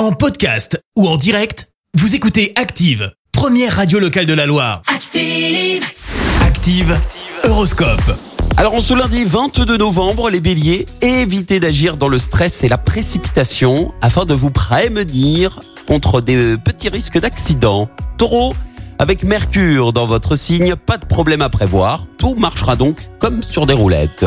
En podcast ou en direct, vous écoutez Active, première radio locale de la Loire. Active. Active, Horoscope. Alors en ce lundi 22 novembre, les béliers, évitez d'agir dans le stress et la précipitation afin de vous prémunir contre des petits risques d'accident. Taureau, avec Mercure dans votre signe, pas de problème à prévoir, tout marchera donc comme sur des roulettes.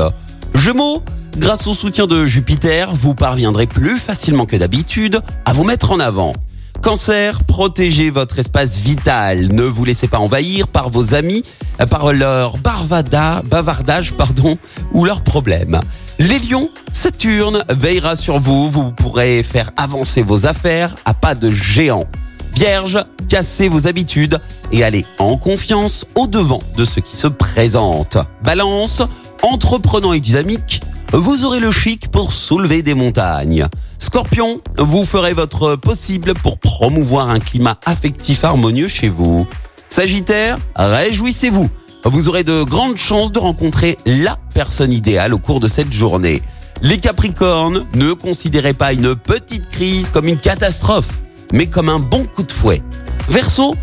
Gémeaux, grâce au soutien de Jupiter, vous parviendrez plus facilement que d'habitude à vous mettre en avant. Cancer, protégez votre espace vital. Ne vous laissez pas envahir par vos amis, euh, par leur barvada, bavardage pardon, ou leurs problèmes. Les lions, Saturne veillera sur vous. Vous pourrez faire avancer vos affaires à pas de géant. Vierge, cassez vos habitudes et allez en confiance au devant de ce qui se présente. Balance, entreprenant et dynamique, vous aurez le chic pour soulever des montagnes. Scorpion, vous ferez votre possible pour promouvoir un climat affectif harmonieux chez vous. Sagittaire, réjouissez-vous. Vous aurez de grandes chances de rencontrer la personne idéale au cours de cette journée. Les Capricornes, ne considérez pas une petite crise comme une catastrophe, mais comme un bon coup de fouet. Verseau,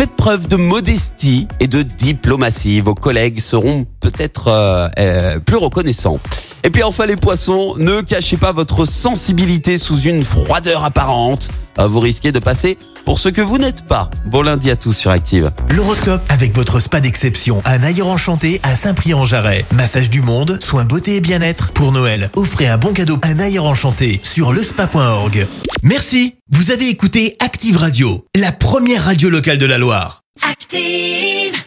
faites preuve de modestie et de diplomatie. Vos collègues seront peut-être euh, euh, plus reconnaissants. Et puis enfin les poissons, ne cachez pas votre sensibilité sous une froideur apparente. Euh, Vous risquez de passer pour ce que vous n'êtes pas. Bon lundi à tous sur Active. L'horoscope avec votre spa d'exception, un ailleurs enchanté à Saint-Prix-en-Jarret. Massage du monde, soins beauté et bien-être. Pour Noël, offrez un bon cadeau, un ailleurs enchanté sur lespa.org. Merci, vous avez écouté Active Radio, la première radio locale de la Loire. Active.